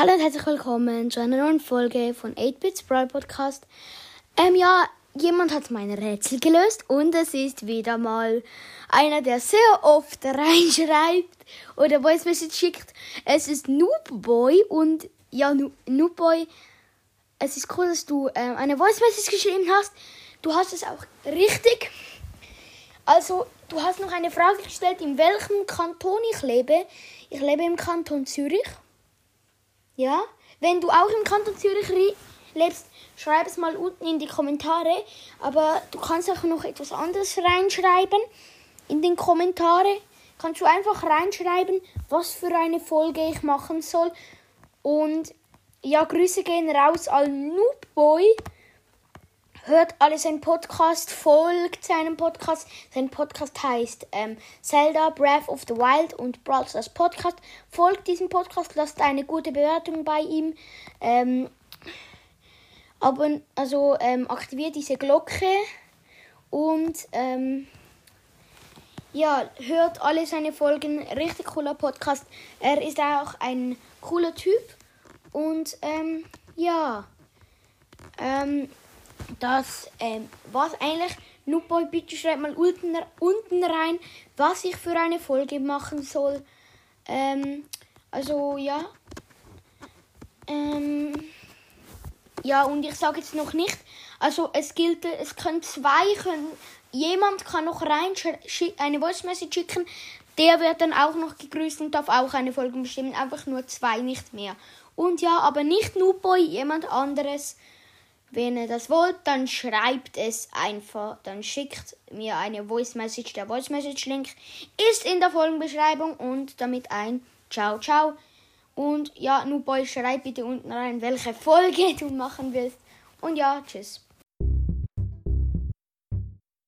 Hallo und herzlich willkommen zu einer neuen Folge von 8-Bits Brawl Podcast. Ähm, ja, jemand hat mein Rätsel gelöst und es ist wieder mal einer, der sehr oft reinschreibt oder Voice Message schickt. Es ist Noobboy und ja, Noobboy, es ist cool, dass du ähm, eine Voice Message geschrieben hast. Du hast es auch richtig. Also, du hast noch eine Frage gestellt, in welchem Kanton ich lebe. Ich lebe im Kanton Zürich. Ja, wenn du auch im Kanton Zürich lebst, schreib es mal unten in die Kommentare. Aber du kannst auch noch etwas anderes reinschreiben. In den Kommentare kannst du einfach reinschreiben, was für eine Folge ich machen soll. Und ja, Grüße gehen raus an Noobboy. Hört alle seinen Podcast, folgt seinem Podcast. Sein Podcast heißt ähm, Zelda Breath of the Wild und Brawl Stars Podcast. Folgt diesem Podcast, lasst eine gute Bewertung bei ihm. Ähm, aber, also ähm, aktiviert diese Glocke und ähm, ja, hört alle seine Folgen. Richtig cooler Podcast. Er ist auch ein cooler Typ und ähm, ja. Ähm, das ähm, was eigentlich. Nuboy, bitte schreib mal unten, unten rein, was ich für eine Folge machen soll. Ähm, also ja. Ähm, ja, und ich sage jetzt noch nicht. Also es gilt, es können zwei, können, jemand kann noch rein eine Voice Message schicken. Der wird dann auch noch gegrüßt und darf auch eine Folge bestimmen. Einfach nur zwei, nicht mehr. Und ja, aber nicht Nuboy, jemand anderes. Wenn ihr das wollt, dann schreibt es einfach. Dann schickt mir eine Voice Message. Der Voice Message Link ist in der Folgenbeschreibung und damit ein Ciao, ciao. Und ja, Nuboy, schreib bitte unten rein, welche Folge du machen willst. Und ja, tschüss.